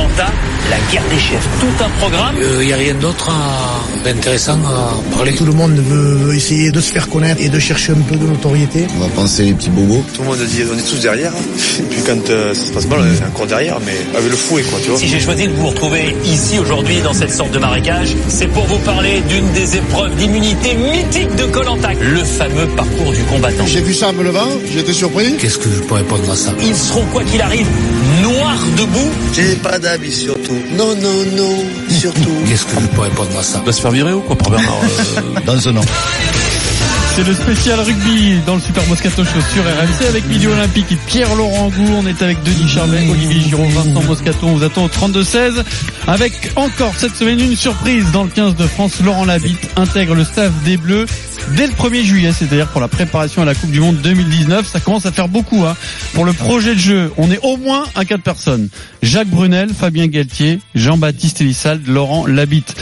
Colanta, la guerre des chefs. Tout un programme. Il euh, n'y a rien d'autre d'intéressant à parler. Tout le monde veut essayer de se faire connaître et de chercher un peu de notoriété. On va penser les petits bobos. Tout le monde dit on est tous derrière. Et puis quand euh, ça se passe mal, on est encore derrière, mais avec le fouet quoi, tu vois. Si j'ai choisi de vous retrouver ici aujourd'hui dans cette sorte de marécage, c'est pour vous parler d'une des épreuves d'immunité mythique de Colanta, le fameux parcours du combattant. J'ai vu ça me levant, j'étais surpris. Qu'est-ce que je peux répondre à ça? Ils seront quoi qu'il arrive noirs debout. J'ai pas d'avis surtout. Non, non, non, surtout. Qu'est-ce que je peux répondre à ça va se faire virer ou quoi par Bernard euh, Dans un an. C'est le spécial rugby dans le Super Moscato Show sur RMC avec Midi Olympique et Pierre-Laurent Gou. On est avec Denis Charvet, Olivier Giraud, Vincent Moscato. On vous attend au 32-16 avec encore cette semaine une surprise dans le 15 de France. Laurent Labitte intègre le staff des Bleus dès le 1er juillet, c'est-à-dire pour la préparation à la Coupe du Monde 2019. Ça commence à faire beaucoup. Hein. Pour le projet de jeu, on est au moins à quatre personnes. Jacques Brunel, Fabien Galtier, Jean-Baptiste Elissalde, Laurent Labitte.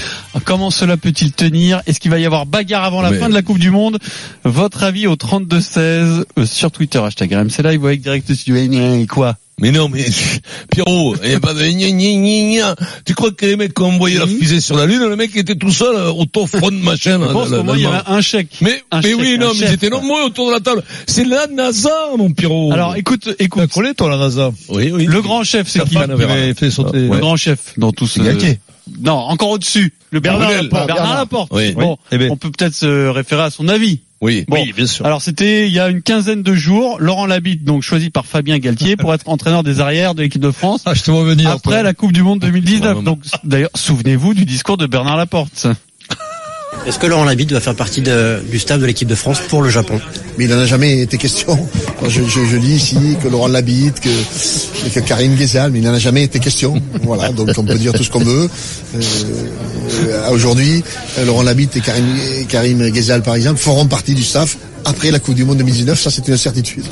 Comment cela peut-il tenir? Est-ce qu'il va y avoir bagarre avant la fin de la Coupe du Monde? Votre avis au 32-16 euh, sur Twitter, hashtag RMC Live avec Direct Studio. Quoi? Mais non, mais Pierrot, il n'y a pas de gna, gna, Tu crois que les mecs qui ont envoyé la fusée sur la Lune, le mec était tout seul euh, autour front machin. Je pense il y un chèque. Mais, mais oui, non, mais ils étaient nombreux autour de la table. C'est la NASA, mon Pierrot. Alors, écoute, écoute. Tu toi, la NASA Oui, oui. Le grand chef, c'est qui avait fait sauter. Le grand chef? Dans tout ce... Non, encore au-dessus. Le Bernard Laporte. Bernard Laporte. Oui. Bon, eh ben. on peut peut-être se référer à son avis. Oui, oui, bien sûr. Alors c'était il y a une quinzaine de jours, Laurent Labitte, donc choisi par Fabien Galtier pour être entraîneur des arrières de l'équipe de France. Ah, je te vois venir. Après la Coupe du Monde 2019. donc d'ailleurs, souvenez-vous du discours de Bernard Laporte. Est-ce que Laurent Labitte va faire partie du staff de l'équipe de France pour le Japon Mais il n'en a jamais été question. Je, je, je, dis ici que Laurent Labitte, que, que Karim Ghezal, mais il n'en a jamais été question. Voilà, donc on peut dire tout ce qu'on veut. Euh, Aujourd'hui, Laurent Labitte et Karim, Karim Ghezal, par exemple, feront partie du staff après la Coupe du Monde 2019, ça c'est une certitude.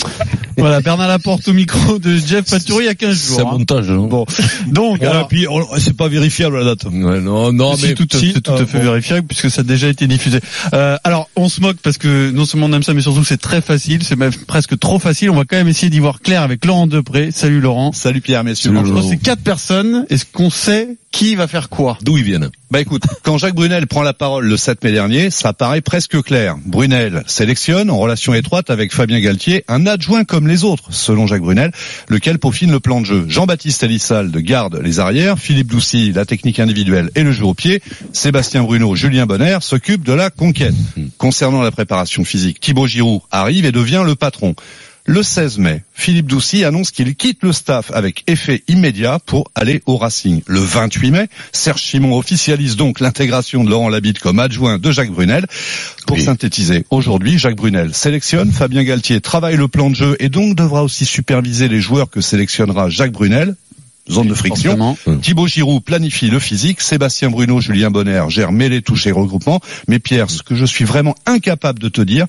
Voilà, Bernard Laporte au micro de Jeff Paturi il y a 15 jours. C'est un hein. montage, non Bon, donc, alors, puis c'est pas vérifiable la date. Ouais, non, non, mais tout, c'est tout à fait vérifiable puisque ça a déjà été diffusé. Euh, alors, on se moque parce que non seulement on aime ça, mais surtout c'est très facile, c'est même presque trop facile. On va quand même essayer d'y voir clair avec Laurent Depré. Salut Laurent. Salut Pierre, messieurs. C'est quatre personnes. Est-ce qu'on sait qui va faire quoi? D'où ils viennent? Bah écoute, quand Jacques Brunel prend la parole le 7 mai dernier, ça paraît presque clair. Brunel sélectionne, en relation étroite avec Fabien Galtier, un adjoint comme les autres, selon Jacques Brunel, lequel peaufine le plan de jeu. Jean-Baptiste Elissalde garde les arrières, Philippe Doucy la technique individuelle et le jeu au pied, Sébastien Bruno, Julien Bonner s'occupent de la conquête. Concernant la préparation physique, Thibaut Giroud arrive et devient le patron. Le 16 mai, Philippe Doucy annonce qu'il quitte le staff avec effet immédiat pour aller au Racing. Le 28 mai, Serge Simon officialise donc l'intégration de Laurent Labitte comme adjoint de Jacques Brunel. Pour synthétiser, aujourd'hui, Jacques Brunel sélectionne, Fabien Galtier travaille le plan de jeu et donc devra aussi superviser les joueurs que sélectionnera Jacques Brunel zone de friction. Thibaut Giroud planifie le physique, Sébastien Bruno, Julien Bonner gère mêlée touche et regroupement. Mais Pierre, ce que je suis vraiment incapable de te dire,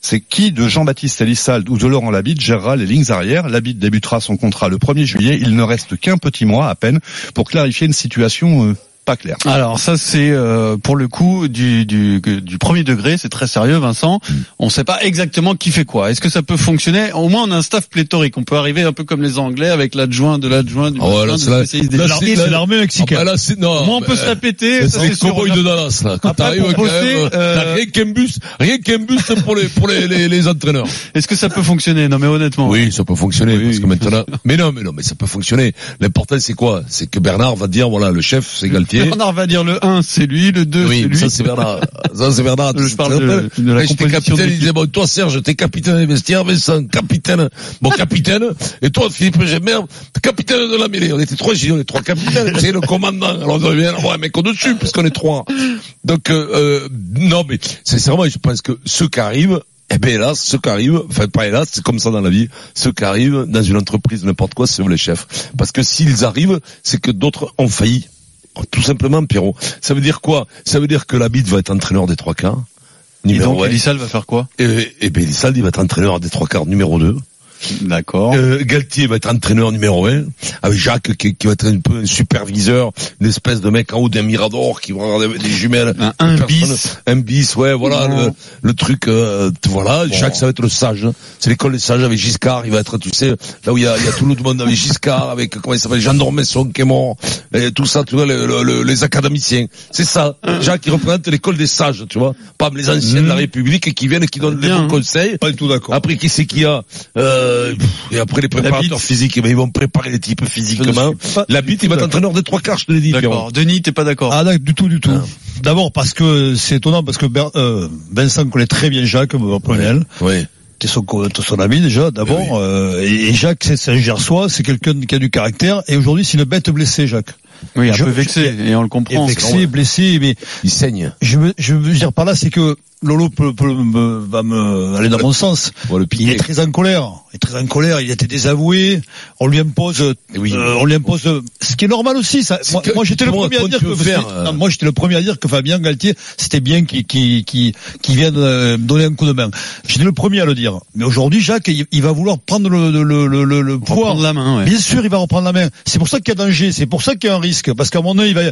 c'est qui de Jean-Baptiste Elissalde ou de Laurent Labitte gérera les lignes arrières? Labitte débutera son contrat le 1er juillet. Il ne reste qu'un petit mois à peine pour clarifier une situation euh, pas clair. Alors ça c'est euh, pour le coup du, du, du premier degré, c'est très sérieux Vincent. Mm. On ne sait pas exactement qui fait quoi. Est-ce que ça peut fonctionner? Au moins on a un staff pléthorique. On peut arriver un peu comme les Anglais avec l'adjoint de l'adjoint du oh, C'est l'armée mexicaine. Ah, bah là, non, Moi on peut se la péter. C'est les cowboys de Dallas là. Quand t'arrives quand même, euh... rien qu'un bus, rien qu'un bus pour les pour les, les, les entraîneurs. Est-ce que ça peut fonctionner? Non mais honnêtement. Oui, ça peut fonctionner parce que maintenant. Mais non, mais non, mais ça peut fonctionner. L'important c'est quoi? C'est que Bernard va dire voilà le chef c'est Bernard va dire le 1 c'est lui, le 2 oui, c'est lui. ça c'est Bernard. Ça c'est Bernard. Je parle de, de la composition capitaine, il disait bon toi Serge t'es capitaine des vestiaires, Vincent capitaine, bon capitaine, et toi Philippe Gémer, capitaine de la mêlée. On était trois, on est trois capitaines, c'est le commandant. Alors on devait avoir un mec au-dessus puisqu'on est trois. Donc euh, euh, non mais sincèrement je pense que ceux qui arrivent eh ben hélas, ceux qui arrivent, enfin pas hélas, c'est comme ça dans la vie, ceux qui arrivent dans une entreprise, n'importe quoi, c'est les chefs. Parce que s'ils arrivent, c'est que d'autres ont failli. Tout simplement, Pierrot. Ça veut dire quoi? Ça veut dire que Labide va être entraîneur des trois quarts. Et donc, Elisal va faire quoi? Et, et ben, Elisal, il va être entraîneur des trois quarts numéro 2. D'accord. Euh, Galtier va être entraîneur numéro un, avec Jacques qui, qui va être un peu un superviseur, une espèce de mec en haut d'un mirador qui va regarder avec des jumelles. Un, bis. Un bis, ouais, voilà, le, le truc, euh, voilà, Jacques ça va être le sage. hein. C'est l'école des sages avec Giscard, il va être, tu sais, là où il y a, il y a tout le monde avec Giscard, avec, comment il s'appelle, Jean d'Ormesson qui est mort, et tout ça, tu vois, le- le- le- les académiciens. C'est ça. Jacques, il représente l'école des sages, tu vois. Pas les anciens de la République et qui viennent et qui donnent les Bien, bons hein. conseils. Pas du tout d'accord. Après, qui c'est qu'il y a euh, pff, Et après, les préparateurs physiques, eh ben, ils vont préparer les types physiquement. La bite, il va être entraîneur des trois quarts, je te l'ai dit. D'accord. Denis, t'es pas d'accord Ah, d'accord, du tout, du tout. D'abord parce que c'est étonnant parce que Ber- euh, Vincent connaît très bien Jacques Brunel. Oui. T'es son, son ami déjà, d'abord. euh, et, Jacques, c'est un gersois, c'est quelqu'un qui a du caractère. Et aujourd'hui, c'est une bête blessée, Jacques. Oui, un Je- peu vexé, et on le comprend. vexé, blessé, mais Il saigne. je veux, je veux dire par là, c'est que Lolo peut, peut me- va me aller dans mon sens. Le Il est très en colère. Il est très en colère. Il a été désavoué. On lui impose, Eh oui. euh, on lui impose, qui est normal aussi. Ça. Moi, j'étais le premier à dire que, faire, euh, non, moi, j'étais le premier à dire que Fabien Galtier, c'était bien qu'il, qu'il vienne euh, donner un coup de main. J'étais le premier à le dire. Mais aujourd'hui, Jacques, il, il va vouloir prendre le, le, le, le, le pouvoir. Reprendre la main, ouais. Bien sûr, il va reprendre la main. C'est pour ça qu'il y a danger. C'est pour ça qu'il y a un risque. Parce qu'à mon œil, il va,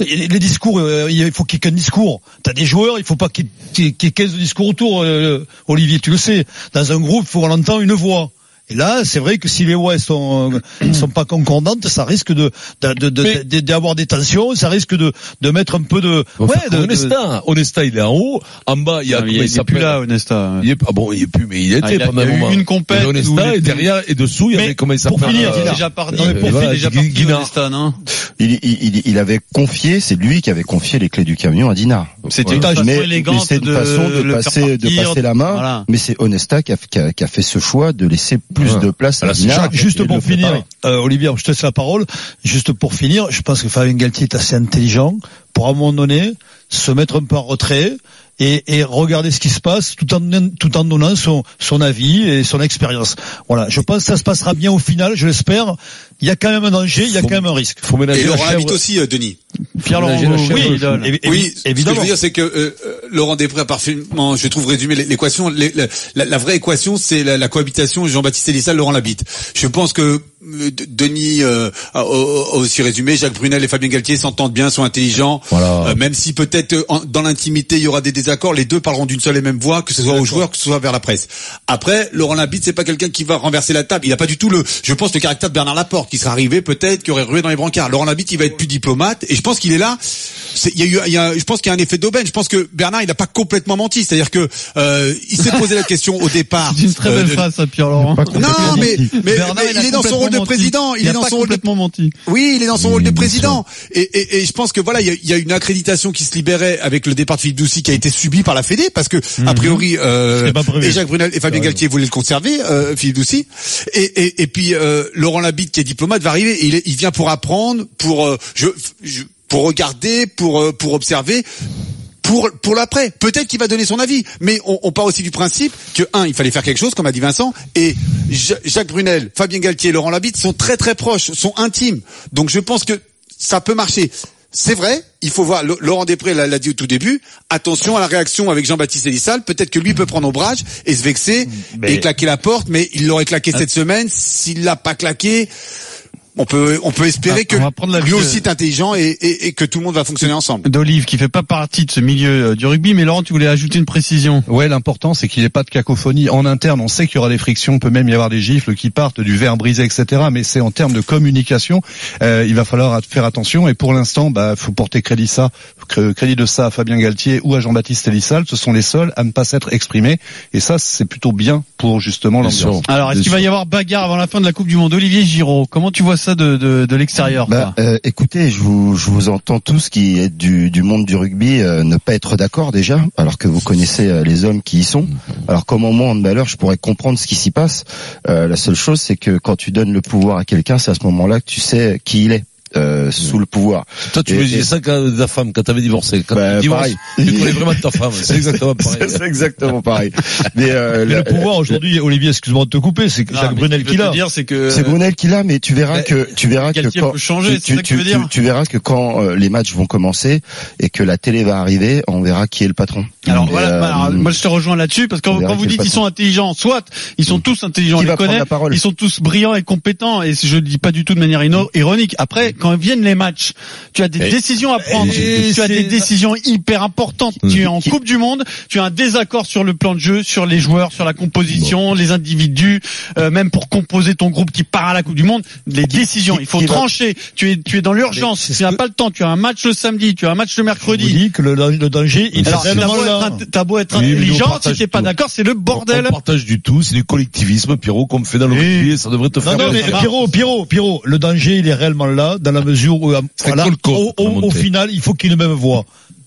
les discours, euh, il faut qu'il y ait qu'un discours. T'as des joueurs, il faut pas qu'il y ait qu'il y ait 15 discours autour, euh, Olivier, tu le sais. Dans un groupe, il faut qu'on entend une voix. Et là, c'est vrai que si les voix sont euh, sont pas concordantes, ça risque de de- de- de- Mais- de- d'avoir des tensions, ça risque de de mettre un peu de ouais de, Onesta. Onesta, il est en haut. En bas, il y a, Ah, comment il, il est plus là, Onesta. Il est, ah bon, il est plus, mais il était Ah, il a- pendant il y un a eu moment. une compète Onesta, et derrière, et dessous, il y avait, comment il pour s'appelle finir, euh, Il est déjà parti, pour finir, déjà parti. Onesta, non Il, il, il, il avait confié, c'est lui qui avait confié les clés du camion à Dinard. C'était une façon élégante de, passer, de passer la main. Voilà. Mais c'est Onesta qui a, qui, a, qui a fait ce choix de laisser plus Ouais. de place à Dinard. Juste pour finir, euh, Olivier, je te laisse la parole. Juste pour finir, je pense que Fabien Galtier est assez intelligent pour à un moment donné se mettre un peu en retrait et, et regarder ce qui se passe tout en tout en donnant son son avis et son expérience. Voilà, je pense que ça se passera bien au final, je l'espère. Il y a quand même un danger, il y a Faut- quand même un risque. Faut ménager Et la Laurent aussi, euh, Denis. Pierre Laurent, la oui, chèvre, oui, le évi- évi- Oui, ce que je évidemment. veux dire, c'est que euh, euh, Laurent Després a parfaitement, je trouve, résumé l'équation. La, vraie équation, c'est la, la cohabitation Jean-Baptiste Elissal, Laurent Labitte. Je pense que Denis euh, a, a- a aussi résumé. Jacques Brunel et Fabien Galtier s'entendent bien, sont intelligents. Voilà. Euh, même si peut-être euh, dans l'intimité il y aura des désaccords, les deux parleront d'une seule et même voix, que ce soit aux joueurs, que ce soit vers la presse. Après, Laurent Labitte, c'est pas quelqu'un qui va renverser la table. Il a pas du tout le, je pense, le caractère de Bernard Laporte, qui serait arrivé peut-être, qui aurait rué dans les brancards. Laurent Labitte, il va être plus diplomate, et je pense qu'il est là. C'est- Il y a eu, il y a, je pense qu'il y a un effet d'aubaine. Je pense que Bernard, il n'a pas complètement menti. C'est-à-dire que euh, il s'est posé la question au départ. C'est une très euh, belle phrase, Pierre Laurent. Non, mais, mais, Bernard, mais il est dans son rôle de menti. président. Il, Il, est dans pas son rôle de menti. oui, il est dans son Oui, rôle de président. Et, et, et je pense que voilà, il y y a une accréditation qui se libérait avec le départ de Philippe Doucy qui a été subi par la Fédé parce que a priori euh, et Jacques Brunel et Fabien Galtier voulaient le conserver, euh, Philippe Doucy. Et, et, et puis euh, Laurent Labitte qui est diplomate va arriver. Il, est- il vient pour apprendre, pour euh, je, je- pour regarder, pour euh, pour observer. Pour, pour l'après, peut-être qu'il va donner son avis, mais on, on part aussi du principe que un, il fallait faire quelque chose, comme a dit Vincent, et Ja- Jacques Brunel, Fabien Galtier, Laurent Labitte sont très très proches, sont intimes. Donc je pense que ça peut marcher. C'est vrai, il faut voir, Laurent Després l'a l'a dit au tout début, attention à la réaction avec Jean-Baptiste Elissal, peut-être que lui peut prendre ombrage et se vexer et claquer la porte, mais il l'aurait claqué cette semaine, s'il l'a pas claqué, on peut, on peut espérer Ah, que on va lui de- aussi est intelligent et, et, et que tout le monde va fonctionner ensemble. D'Olive, qui fait pas partie de ce milieu euh, du rugby, mais Laurent, tu voulais ajouter une précision. Ouais, l'important c'est qu'il n'y ait pas de cacophonie en interne. On sait qu'il y aura des frictions, peut même y avoir des gifles qui partent, du verre brisé, etc. Mais c'est en termes de communication, euh, il va falloir faire attention. Et pour l'instant, bah, faut porter crédit ça, cr- crédit de ça à Fabien Galtier ou à Jean-Baptiste Elissal. Ce sont les seuls à ne pas s'être exprimés. Et ça, c'est plutôt bien pour justement l'ambiance. Alors, est-ce qu'il va y avoir bagarre avant la fin de la Coupe du Monde? Olivier Giraud, comment tu vois ça? De, de, de l'extérieur Bah, euh, écoutez, je vous, je vous entends tous qui êtes du, du monde du rugby euh, ne pas être d'accord déjà, alors que vous connaissez euh, les hommes qui y sont. Alors comme au moins en malheur, je pourrais comprendre ce qui s'y passe. Euh, la seule chose, c'est que quand tu donnes le pouvoir à quelqu'un, c'est à ce moment-là que tu sais qui il est. euh, sous le pouvoir. Toi, tu Et- me disais et- ça quand ta femme, quand t'avais divorcé. Quand Bah, tu divorces, tu connais vraiment ta femme. C'est exactement pareil. C'est exactement pareil. Mais, euh, Mais le pouvoir aujourd'hui, Olivier, excuse-moi de te couper, c'est Jacques Brunel qui l'a. c'est Brunel qui l'a, mais tu verras Bah, que tu verras que quand peut changer, tu, verras que quand euh, les matchs vont commencer et que la télé va arriver, on verra qui est le patron. Alors Et, voilà, euh, alors, moi je te rejoins là-dessus parce que quand, vous dites le ils sont intelligents, soit ils sont tous intelligents, on les va prendre connaît, la parole ils sont tous brillants et compétents et je le dis pas du tout de manière ironique. Après, quand viennent les matchs, tu as des Et- décisions à prendre, tu as des décisions hyper importantes. Tu es en Coupe du Monde, tu as un désaccord sur le plan de jeu, sur les joueurs, sur la composition, les individus, euh, même pour composer ton groupe qui part à la Coupe du Monde, les décisions, qui- il faut va- trancher. Tu es tu es dans l'urgence, tu n'as pas le temps, tu as un match le samedi, tu as un match le Je vous mercredi. dis que le, le danger, il est Alors, beau, là. être, t'as beau être Oui, mais intelligent, si t'es pas d'accord, c'est le bordel. On partage du tout, c'est du collectivisme, Pierrot, qu'on fait dans le rugby, ça devrait te Non, faire non, mais plaisir. Pierrot, Pierrot, Pierrot, le danger, il est réellement là, dans la mesure où, euh, voilà, Colco, au, au- au final, il faut qu'il ait une même voix.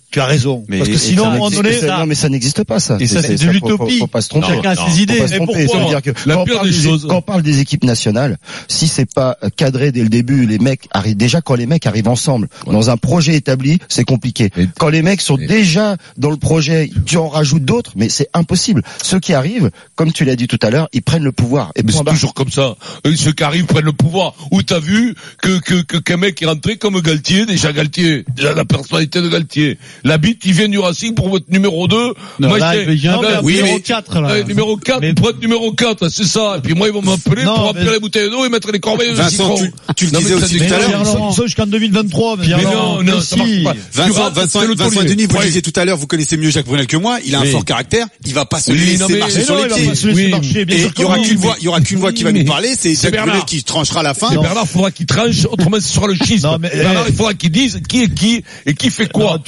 Tu as raison. Mais- Parce que et sinon, à un moment donné, c'est- ça- non, mais ça n'existe pas, ça. Et ça, c'est de faut- faut- l'utopie. Faut, pas se tromper. Chacun ses Faut idées. pas se Et tromper. pourquoi Ça veut dire que La quand on pire des des- choses- quand on parle des équipes nationales, si c'est pas cadré dès le début, les mecs arrivent déjà quand les mecs arrivent ensemble dans un projet établi, c'est compliqué. Et- Quand les mecs sont et- déjà dans le projet, tu en rajoutes d'autres, mais c'est impossible. Ceux qui arrivent, comme tu l'as dit tout à l'heure, ils prennent le pouvoir. Et Mais c'est toujours comme ça. Eux, ceux qui arrivent prennent le pouvoir. Où t'as vu que que que qu'un mec est rentré comme Galtier, déjà Galtier, déjà la personnalité de Galtier. La bite, il vient du Racing pour votre numéro 2. Non, moi, là, j'étais- il vient Non, vers mais- numéro mais- 4, là. Ouais, numéro 4, Mais- pour être numéro 4, c'est ça. Et puis moi, ils vont m'appeler pour remplir mais- les bouteilles d'eau et mettre les corbeilles de citron. tu- tu le disais ça aussi tout à l'heure. Sont jusqu'en 2023. Mais non, non, ça marche pas. Tu Vincent, Vincent. Denis, vous le Ouais. disiez tout à l'heure, vous connaissez mieux Jacques Brunel que moi, il a un Oui. fort caractère, il va pas se Oui, laisser marcher sur les pieds. Oui. Et il y aura qu'une voix, il y aura qu'une voix qui va Oui, nous parler, c'est Jacques. Brunel qui tranchera la fin. Bernard, faudra qu'il tranche, autrement ce sera le schisme. Bernard, eh. il faudra qu'il dise qui est qui et qui fait quoi.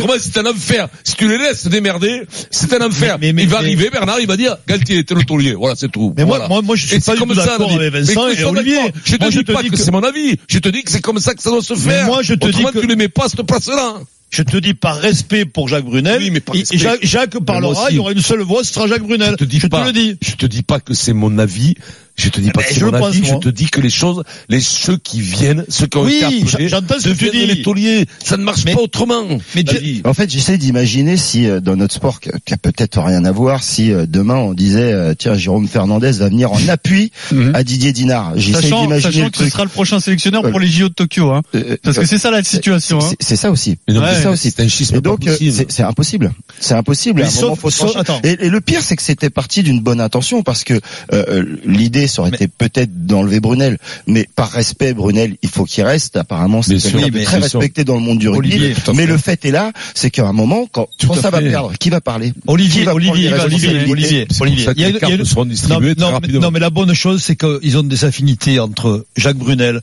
Qu'autrement, c'est un enfer. Si tu les laisses démerder, c'est un enfer. Mais- mais- il va mais- arriver, Bernard, il va dire, Galtier, t'es le taulier. Voilà, c'est tout. Mais moi- Voilà. moi- moi, je suis Et pas comme ça, avec Vincent Mais et je Olivier. Je te Moi, je dis te pas dis que que- c'est mon avis. Je te dis que c'est comme ça que ça doit se Mais faire. moi, je te dis que- tu les mets pas à cette place-là. Je te dis par respect pour Jacques Brunel. Oui, mais par respect. Jacques, Jacques parlera, il y aura une seule voix, ce sera Jacques Brunel. Je te dis pas. le dis. Je te dis pas que c'est mon avis. Je te dis pas Mais que c'est je mon le pense, avis. Je te dis que les choses, les ceux qui viennent, ceux qui ont Oui, été appelés, j'entends ce que tu deviennent dis. les tauliers. Ça ne marche Mais- pas autrement. mais tu-. En fait, j'essaie d'imaginer si euh, dans notre sport, qui a peut-être rien à voir, si euh, demain on disait euh, tiens Jérôme Fernandez va venir en appui Mhm. à Didier Dinard. J'essaie Sachant, d'imaginer sachant le que ce sera le prochain sélectionneur pour les JO de Tokyo, hein. Parce que c'est ça la situation, hein. c'est- C'est ça aussi. Ouais, c'est ça aussi. C'est un schisme Et donc possible. c'est c'est impossible. C'est impossible. Mais à un sauf- moment, faut sauf-. Et, et le pire, c'est que c'était parti d'une bonne intention parce que euh, l'idée, ça aurait été peut-être d'enlever Brunel, mais par respect, Brunel, il faut qu'il reste. Apparemment, c'est quelqu'un très sûr. respecté dans le monde du rugby. Olivier, mais le fait est là, c'est qu'à un moment, quand, Tout quand à ça va perdre, qui va parler? Qui Olivier, va Olivier, Olivier, Olivier, Olivier. ça que Il y a- les il y a- cartes seront non, mais, rapidement. non, mais la bonne chose, c'est qu'ils ont des affinités entre Jacques Brunel,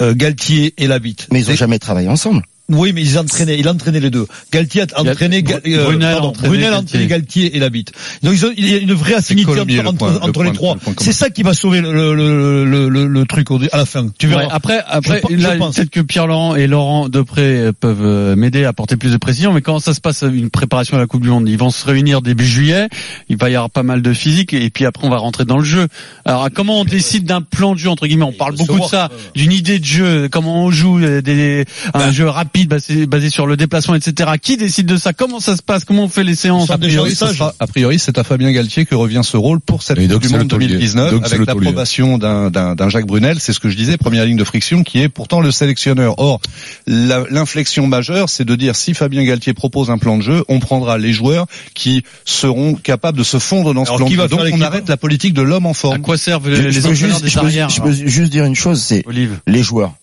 euh, Galtier et Labitte. Mais ils ont jamais travaillé ensemble. Oui, mais ils entraînaient, il entraînait les deux. Galtier a entraîné, Gal- euh, Brunel pardon, entraînait Brunel a Galtier. entraîné Galtier et Labitte. Donc ils ont, il y a une vraie affinité entre, le entre- point- le entre point- les le trois. C'est ça qui va sauver le, truc au- à la fin. Tu verras. Ouais, après, après, Je là, peut-être que Pierre Laurent et Laurent Depré euh, peuvent euh, m'aider à apporter plus de précision. Mais comment ça se passe une préparation à la Coupe du Monde Ils vont se réunir début juillet. Il va y avoir pas mal de physique et puis après on va rentrer dans le jeu. Alors comment on décide d'un plan de jeu entre guillemets? On parle beaucoup de ça, d'une idée de jeu, comment on joue, euh, des, un Bah. jeu rapide basé, basé sur le déplacement, etc. Qui décide de ça? Comment ça se passe? Comment on fait les séances? A priori, ça, ce sera- a priori, c'est à Fabien Galtier que revient ce rôle pour cette Coupe du Monde taulier. 2019 Donc, avec l'approbation d'un, d'un, d'un Jacques Brunel. C'est ce que je disais, première ligne de friction qui est pourtant le sélectionneur. Or, l'inflexion majeure, c'est de dire si Fabien Galtier propose un plan de jeu, on prendra les joueurs qui seront capables de se fondre dans ce Alors, plan qui de va jeu. Donc, faire on arrête la politique de l'homme en À forme. quoi servent les, je les peux juste, des je peux- arrières je peux juste dire une chose, c'est les joueurs.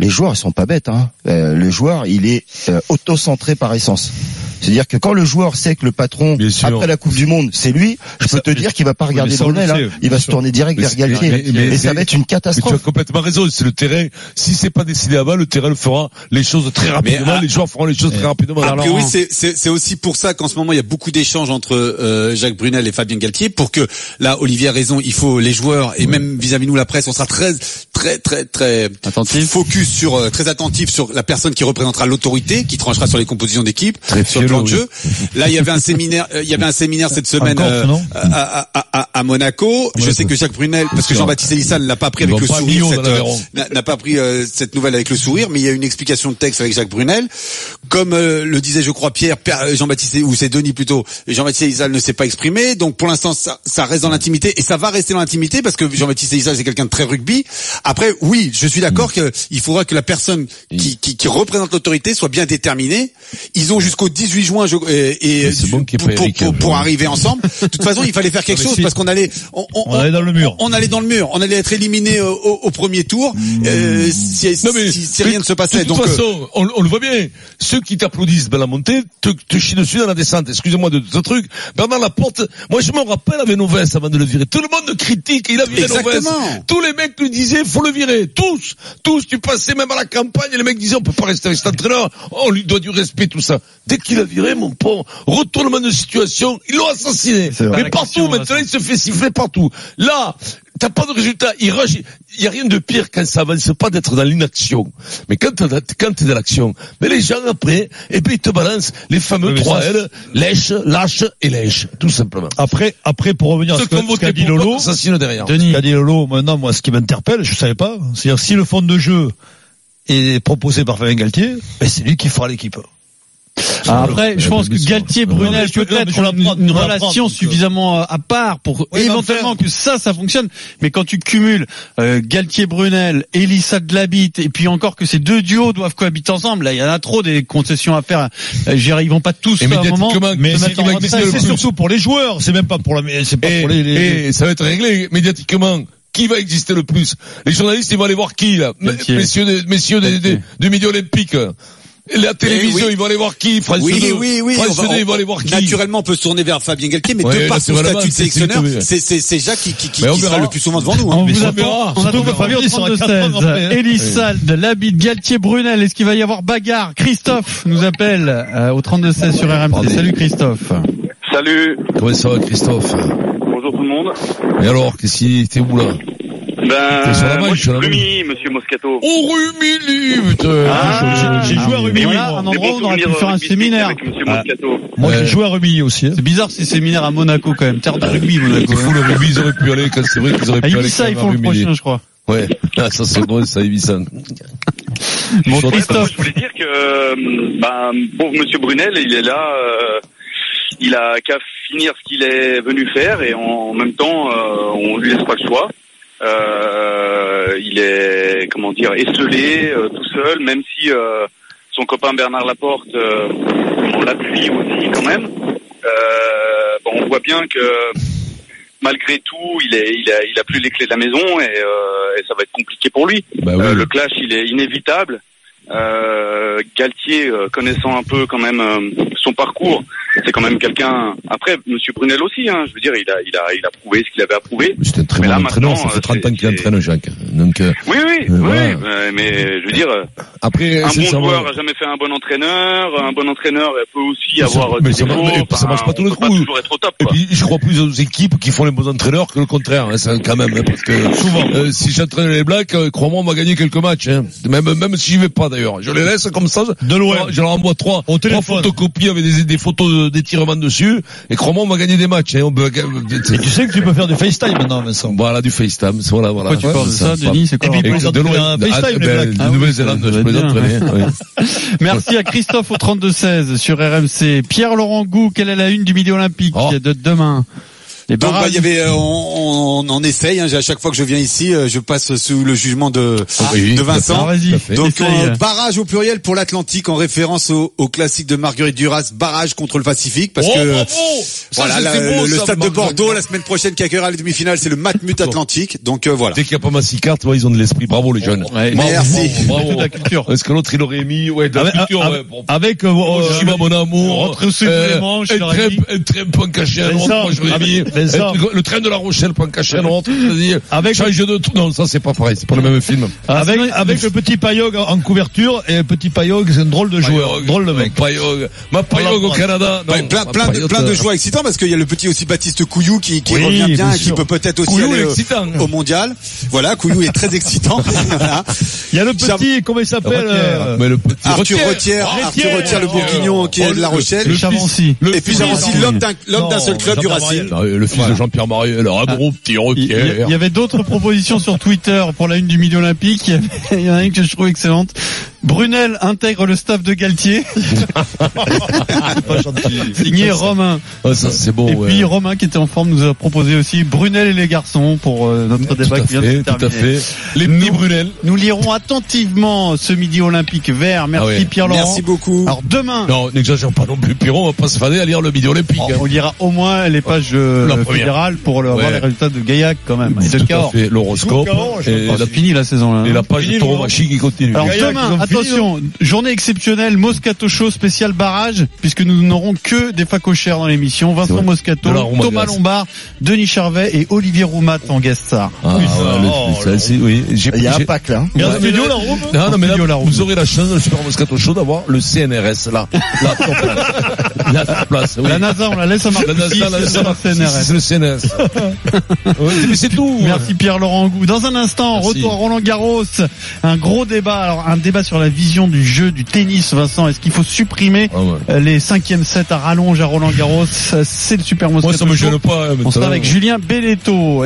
Les joueurs, ils sont pas bêtes. Hein. Euh, le joueur, il est euh, auto-centré par essence. C'est-à-dire que quand le joueur sait que le patron, après la Coupe du Monde, c'est lui, je peux te dire qu'il va pas regarder Brunel. hein. Il va se tourner direct Mais vers Galtier. mais- mais- et ça mais- va être une Mais tu as catastrophe. complètement raison, c'est le terrain. Si c'est pas décidé avant, le terrain le fera les choses très rapidement, les joueurs feront les choses très rapidement. A Alors, Laurent. c'est- c'est c'est aussi pour ça qu'en ce moment il y a beaucoup d'échanges entre euh, Jacques Brunel et Fabien Galtier pour que là Olivier a raison, il faut les joueurs et même vis-à-vis nous la presse, on sera très très très très Attentif. focus sur euh, très attentif sur la personne qui représentera l'autorité, qui tranchera sur les compositions d'équipe, sur plan de oui. jeu. Là, il y avait un séminaire, euh, il y avait un séminaire cette semaine euh, à, à- à- à Monaco. Je sais que Jacques Brunel, parce que Jean-Baptiste Elissa ne l'a pas pris avec le sourire, n'a pas pris euh, cette nouvelle avec le sourire, mais il y a une explication de texte avec Jacques Brunel. Comme euh, le disait, je crois, Pierre, Pierre- euh, Jean-Baptiste, ou c'est Denis plutôt, Jean-Baptiste Elissa ne s'est pas exprimé. Donc pour l'instant, ça, ça reste dans l'intimité et ça va rester dans l'intimité parce que Jean-Baptiste Elissa, c'est quelqu'un de très rugby. Après, oui, je suis d'accord Mm. qu'il faudra que la personne qui, qui, qui représente l'autorité soit bien déterminée. Ils ont jusqu'au 18 juin je- et, et bon y ait pour, pour, pour- pour arriver ensemble. De toute façon, il fallait faire quelque chose si. parce qu'on allait, on, on- On allait dans le mur. on allait dans le mur. On allait être éliminé au, au- premier tour euh, si, Non, mais- si, si rien ne se passait. De toute Donc, euh, façon, on, on le voit bien. Ceux qui t'applaudissent dans la montée te, te chient dessus dans la descente. Excusez-moi de ce truc. Bernard Laporte, moi je me rappelle avec Novès avant de le virer. Tout le monde critique. Il a viré Novès. Exactement. Tous les mecs lui disaient, faut le virer. Tous. Tous. Tu passais même à la campagne et les mecs disaient, on peut pas rester avec cet entraîneur. On lui doit du respect, tout ça. Dès qu'il a viré, mon pauvre, retournement de situation, ils l'ont assassiné. Mais partout, maintenant, il se fait siffler partout. Là, t'as pas de résultat. Il rush. Il y a rien de pire quand ça avance pas d'être dans l'inaction. Mais quand t'es, quand t'es dans l'action, mais les gens après, et puis ils te balancent les fameux trois L, lèche, lâche et lèche. Tout simplement. Après, après, pour revenir à ce qu'a dit Lolo, derrière. ce qu'a dit Lolo, maintenant, moi, ce qui m'interpelle, je savais pas, c'est-à-dire si le fond de jeu est proposé par Fabien Galtier, ben, c'est lui qui fera l'équipe. Ah, Après, je pense que Galtier Brunel je peux- peut non, mais être je vais une, relation suffisamment à part pour éventuellement que ça, ça fonctionne. Mais quand tu cumules euh, Galtier Brunel, Elissa Glabit, et puis encore que ces deux duos doivent cohabiter ensemble, là, il y en a trop des concessions à faire. Euh, ils vont pas tous à un moment mais c'est surtout pour les joueurs, c'est même pas pour la, c'est pas pour les, et ça va être réglé médiatiquement. Qui va exister le plus? Les journalistes, ils vont aller voir qui là? Messieurs, des- messieurs des, des- du milieu olympique. La télévision, oui. ils vont aller voir qui France oui, 2. oui, oui. France on va- 2, ils vont on- aller voir qui Naturellement, on peut se tourner vers Fabien Galtier, mais Ouais, de par son statut de sélectionneur, c'est c'est- c'est Jacques qui, qui, qui, Mais on qui sera verra. le plus souvent devant nous. hein. On Mais vous attend, Surtout attend que Fabien, il sera 32 quatre ans après, hein. 16. Elissalde, Labit, Galtier, Brunel. Est-ce qu'il va y avoir bagarre? Christophe nous appelle euh, au 32 16 sur RMC. Salut Christophe. Salut, Comment ça va, Christophe? Bonjour tout le monde. Et alors, qu'est-ce qu'il était où là? Ben, T'es sur la moi je suis Rumi, monsieur Moscato. Oh, Rumilly, putain Ah, j'ai joué à Rumi, voilà moi. un endroit où on aurait pu faire un séminaire. Ah. Moi, j'ai joué à Remilly aussi. hein. C'est bizarre ces séminaires à Monaco quand même, terre de rugby Monaco. C'est fou, le rugby, ils auraient pu aller, quand c'est vrai qu'ils auraient pu aller. Ibiza, quand ils font le prochain, je crois. Ouais, ah, ça c'est drôle, ça, Ibiza. Bon, Christophe. Je voulais dire que, euh, ben, pauvre monsieur Brunel, il est là, euh, il a qu'à finir ce qu'il est venu faire et en même temps, euh, on lui laisse pas le choix. Euh, il est, comment dire, esselé, euh, tout seul, même si euh, son copain Bernard Laporte euh, on l'appuie aussi quand même. Euh, bon, on voit bien que malgré tout, il est, il a, il a plus les clés de la maison et, euh, et ça va être compliqué pour lui. Bah oui. Euh, le clash, il est inévitable. Euh, Galtier, connaissant un peu quand même son parcours, c'est quand même quelqu'un. Après, Monsieur Brunel aussi, hein, je veux dire, il a, il a, il a prouvé ce qu'il avait à prouver. C'est un très Mais bon là, entraîneur, ça fait 30 euh, ans qu'il entraîne, Jacques. Donc, euh, Oui, oui, Euh, oui, voilà. mais je veux dire, euh, après, un bon joueur a jamais fait un bon entraîneur. Un bon entraîneur peut aussi Mais ça- avoir mais des ça marche- mais ça marche pas tous les coups. toujours être au top. Et Quoi. puis, je crois plus aux équipes qui font les bons entraîneurs que le contraire, hein, ça, quand même, hein, parce que souvent, euh, si j'entraîne les Blacks, crois-moi, on va gagner quelques matchs, hein. même même si j'y vais pas d'ailleurs. Je les laisse comme ça. De loin. Je leur envoie trois, Au trois photocopies avec des, des photos de- d'étirements dessus, et crois-moi, on va gagner des matchs. Hein. On peut, Et tu sais que tu peux faire du FaceTime maintenant, Vincent. voilà du FaceTime, voilà, voilà. Pourquoi tu parles de ça, Denis C'est quoi Et puis, les de loin, un FaceTime, ah, les ben, de Ah Nouvelle-Zélande, je. Merci à Christophe au 32-16 sur RMC. Pierre-Laurent Gou, quelle est la une du Midi Olympique Oh. de demain? Les Donc bah, il y avait, euh, on, on, on essaye. Hein, à chaque fois que je viens ici, euh, je passe sous le jugement de, oui. Vincent. Ah, à fait. Donc euh, barrage au pluriel pour l'Atlantique en référence au, au classique de Marguerite Duras, barrage contre le Pacifique, parce Oh, que bravo Ça, voilà c'était la- beau, le, stade de. Bordeaux la semaine prochaine qui accueillera les demi-finales, c'est le Matmut Atlantique. Donc euh, voilà. Dès qu'il n'y a pas Massicart, ouais, ils ont de l'esprit. Bravo les jeunes. Ouais, merci. Bravo, bravo. de la culture. Est-ce que l'autre il aurait mis ouais, de la Avec, culture, avec, ouais, bon. avec, euh, Oh, euh, Shiva, mon amour. retrousser les manches, un trempe, en caché à C'est l'autre, ça. moi j'aurais Avec- mis Vincent. Le, le train de la Rochelle pour en cacher un autre. Avec- Avec change de tout. Non, ça c'est pas pareil. C'est pas le même film. Avec, avec le petit Payog en couverture, et le petit Payog, c'est un drôle de joueur, Payog, drôle de mec. Payog. Ma Payog au Canada. Non, plein, plein, de, plein de euh, joueurs excitants parce qu'il y a le petit aussi Baptiste Couillou qui, qui Oui, revient bien et qui peut peut-être aussi Couillou aller au- mondial. Voilà, Couillou est très excitant. Voilà. Il y a le petit, comment il s'appelle euh, Arthur Retière. Arthur Retière, le oh, bourguignon qui est de la le- Rochelle. Le Chavancy. Le Et puis aussi l'homme d'un seul club du Racing. Non, le fils de Jean-Pierre Mariel, un gros petit Il y, avait d'autres propositions sur Twitter pour la une du Midi Olympique. Il y, avait- il y en a une que je trouve excellente. Brunel intègre le staff de Galtier. pas gentil. Signé Romain. Ah, ça c'est beau. Et ouais. puis Romain qui était en forme nous a proposé aussi Brunel et les garçons pour euh, notre Tout débat qui vient de se fait, tout à terminer. fait. Les petits Brunel. Nous lirons attentivement ce Midi Olympique vert. Merci Ah ouais. Pierre Laurent. Merci beaucoup. Alors demain, Non, n'exagère pas non plus, Piron, on va pas se fader à lire le vidéo olympique. Oh, on lira au moins les pages euh, fédérales pour le, voir Ouais. les résultats de Gaillac quand même. Et de Tout à Cahors. fait, l'horoscope. Et, pense. la, fini la saison là. et la page de Laurent. Toromachi qui continue. Alors demain, attention, journée exceptionnelle, Moscato Show spécial barrage, puisque nous n'aurons que des facochères dans l'émission. Vincent. Moscato, la. Thomas Lombard, Denis Charvet et Olivier Roumat en guest star. Ah, Oui, ça, ouais, le- oh ça, oui. Il y a un pack là. Il y a un Ouais, studio là- Rome Non, non, mais là, la vous aurez la chance dans le Super Moscato Show d'avoir le CNRS, là. Là, sur place. Là, sur place, oui. La NASA, on la laisse à Marc La NASA, la c'est NASA, le CNRS. c'est le CNRS. Oui, mais c'est tout. Merci Pierre-Laurent Gou. Dans un instant, Merci. retour à Roland Garros. Un gros débat. Alors, un débat sur la vision du jeu du tennis, Vincent. Est-ce qu'il faut supprimer Ah ouais. euh, les cinquièmes sets à rallonge à Roland Garros? C'est le Super Moscato Moi, ça me gêne pas. hein, On sera avec Julien Belletto.